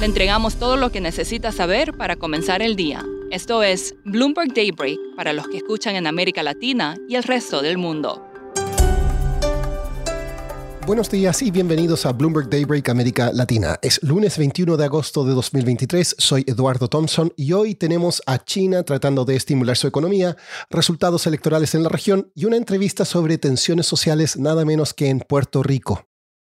Le entregamos todo lo que necesita saber para comenzar el día. Esto es Bloomberg Daybreak para los que escuchan en América Latina y el resto del mundo. Buenos días y bienvenidos a Bloomberg Daybreak América Latina. Es lunes 21 de agosto de 2023, soy Eduardo Thompson y hoy tenemos a China tratando de estimular su economía, resultados electorales en la región y una entrevista sobre tensiones sociales nada menos que en Puerto Rico.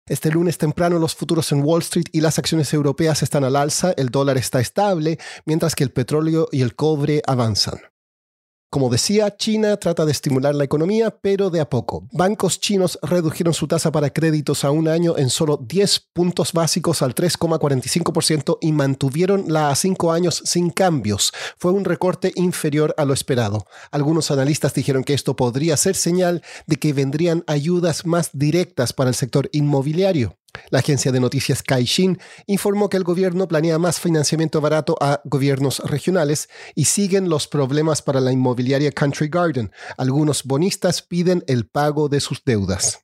Este lunes temprano los futuros en Wall Street y las acciones europeas están al alza, el dólar está estable, mientras que el petróleo y el cobre avanzan. Como decía, China trata de estimular la economía, pero de a poco. Bancos chinos redujeron su tasa para créditos a un año en solo 10 puntos básicos al 3,45% y mantuvieron la a 5 años sin cambios. Fue un recorte inferior a lo esperado. Algunos analistas dijeron que esto podría ser señal de que vendrían ayudas más directas para el sector inmobiliario. La agencia de noticias Caixin informó que el gobierno planea más financiamiento barato a gobiernos regionales y siguen los problemas para la inmobiliaria Country Garden. Algunos bonistas piden el pago de sus deudas.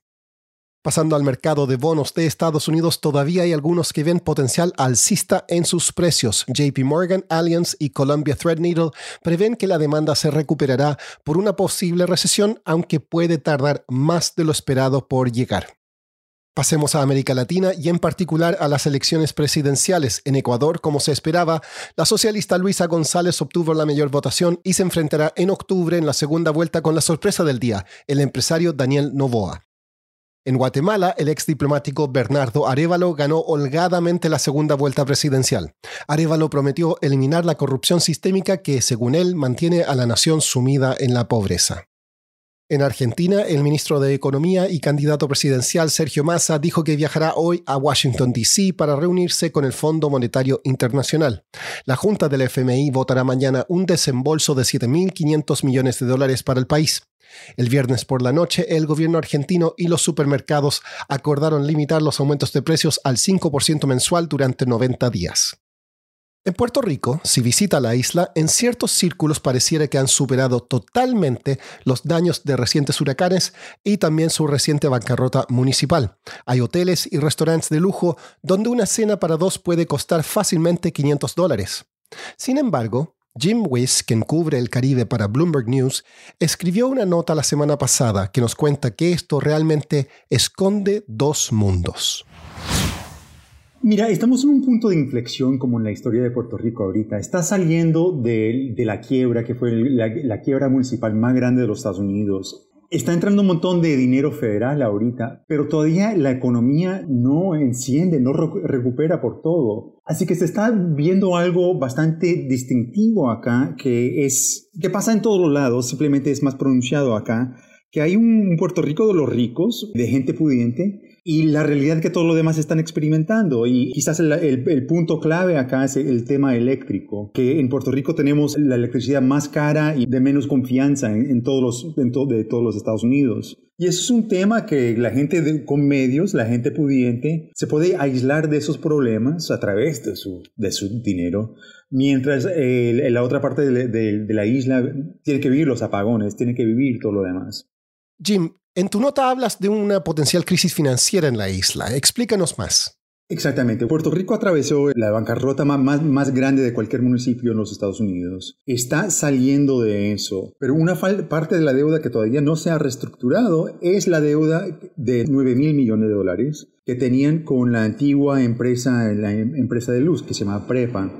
Pasando al mercado de bonos de Estados Unidos, todavía hay algunos que ven potencial alcista en sus precios. JP Morgan, Allianz y Columbia Threadneedle prevén que la demanda se recuperará por una posible recesión, aunque puede tardar más de lo esperado por llegar. Pasemos a América Latina y en particular a las elecciones presidenciales. En Ecuador, como se esperaba, la socialista Luisa González obtuvo la mayor votación y se enfrentará en octubre en la segunda vuelta con la sorpresa del día, el empresario Daniel Novoa. En Guatemala, el ex diplomático Bernardo Arevalo ganó holgadamente la segunda vuelta presidencial. Arevalo prometió eliminar la corrupción sistémica que, según él, mantiene a la nación sumida en la pobreza. En Argentina, el ministro de Economía y candidato presidencial Sergio Massa dijo que viajará hoy a Washington, D.C. para reunirse con el Fondo Monetario Internacional. La Junta del FMI votará mañana un desembolso de 7.500 millones de dólares para el país. El viernes por la noche, el gobierno argentino y los supermercados acordaron limitar los aumentos de precios al 5% mensual durante 90 días. En Puerto Rico, si visita la isla, en ciertos círculos pareciera que han superado totalmente los daños de recientes huracanes y también su reciente bancarrota municipal. Hay hoteles y restaurantes de lujo donde una cena para dos puede costar fácilmente 500 dólares. Sin embargo, Jim Wiss, quien cubre el Caribe para Bloomberg News, escribió una nota la semana pasada que nos cuenta que esto realmente esconde dos mundos. Mira, estamos en un punto de inflexión como en la historia de Puerto Rico ahorita. Está saliendo de, la quiebra, que fue la, quiebra municipal más grande de los Estados Unidos. Está entrando un montón de dinero federal ahorita, pero todavía la economía no enciende, no recupera por todo. Así que se está viendo algo bastante distintivo acá, que es que pasa en todos los lados, simplemente es más pronunciado acá, que hay un Puerto Rico de los ricos, de gente pudiente, y la realidad que todos los demás están experimentando. Y quizás el, punto clave acá es el tema eléctrico, que en Puerto Rico tenemos la electricidad más cara y de menos confianza en, todos, los, de todos los Estados Unidos. Y eso es un tema que la gente con medios, la gente pudiente, se puede aislar de esos problemas a través de su, de su dinero, mientras en la otra parte de, de la isla tiene que vivir los apagones, tiene que vivir todo lo demás. Jim, en tu nota hablas de una potencial crisis financiera en la isla. Explícanos más. Exactamente. Puerto Rico atravesó la bancarrota más, grande de cualquier municipio en los Estados Unidos. Está saliendo de eso. Pero una parte de la deuda que todavía no se ha reestructurado es la deuda de 9 mil millones de dólares que tenían con la antigua empresa, la em, empresa de luz que se llama Prepa.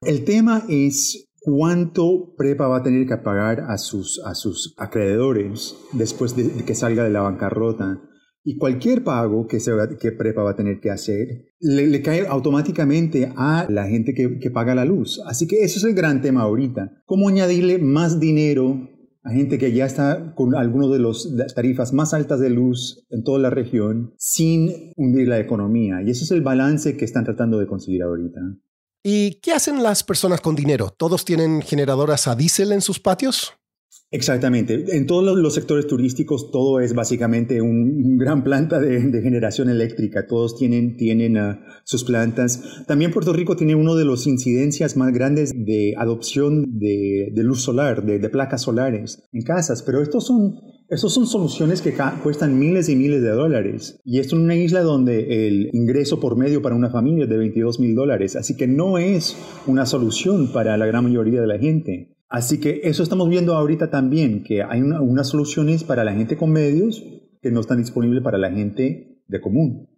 El tema es cuánto Prepa va a tener que pagar a sus, a sus acreedores después de, que salga de la bancarrota. Y cualquier pago que, que Prepa va a tener que hacer le, cae automáticamente a la gente que, que, paga la luz. Así que ese es el gran tema ahorita. ¿Cómo añadirle más dinero Hay gente que ya está con algunas de las tarifas más altas de luz en toda la región sin hundir la economía. Y ese es el balance que están tratando de conseguir ahorita. ¿Y qué hacen las personas con dinero? ¿Todos tienen generadoras a diésel en sus patios? Exactamente. En todos los sectores turísticos todo es básicamente un, gran planta de, generación eléctrica. Todos tienen, tienen ah, sus plantas. También Puerto Rico tiene uno de los incidencias más grandes de adopción de, luz solar, de, placas solares en casas. Pero estos son, estos son soluciones que cuestan miles y miles de dólares. Y esto en una isla donde el ingreso por medio para una familia es de 22 mil dólares. Así que no es una solución para la gran mayoría de la gente. Así que eso estamos viendo ahorita también, que hay unas soluciones para la gente con medios que no están disponibles para la gente de común.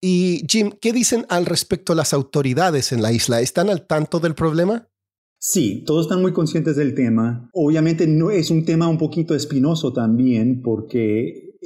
Y Jim, ¿qué dicen al respecto las autoridades en la isla? ¿Están al tanto del problema? Sí, todos están muy conscientes del tema. Obviamente no es un tema un poquito espinoso también porque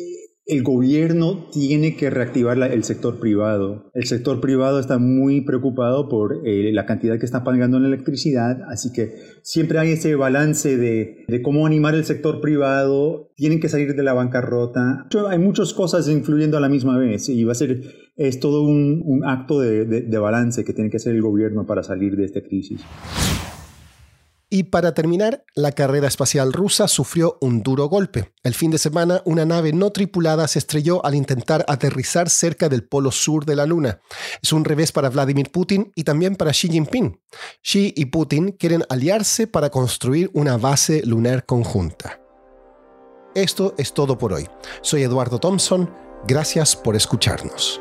el gobierno tiene que reactivar el sector privado. El sector privado está muy preocupado por eh, la cantidad que está pagando en electricidad, así que siempre hay ese balance de, cómo animar el sector privado, tienen que salir de la bancarrota. Hay muchas cosas influyendo a la misma vez y va a ser, es todo un, acto de balance que tiene que hacer el gobierno para salir de esta crisis. Y para terminar, la carrera espacial rusa sufrió un duro golpe. El fin de semana, una nave no tripulada se estrelló al intentar aterrizar cerca del polo sur de la Luna. Es un revés para Vladimir Putin y también para Xi Jinping. Xi y Putin quieren aliarse para construir una base lunar conjunta. Esto es todo por hoy. Soy Eduardo Thompson. Gracias por escucharnos.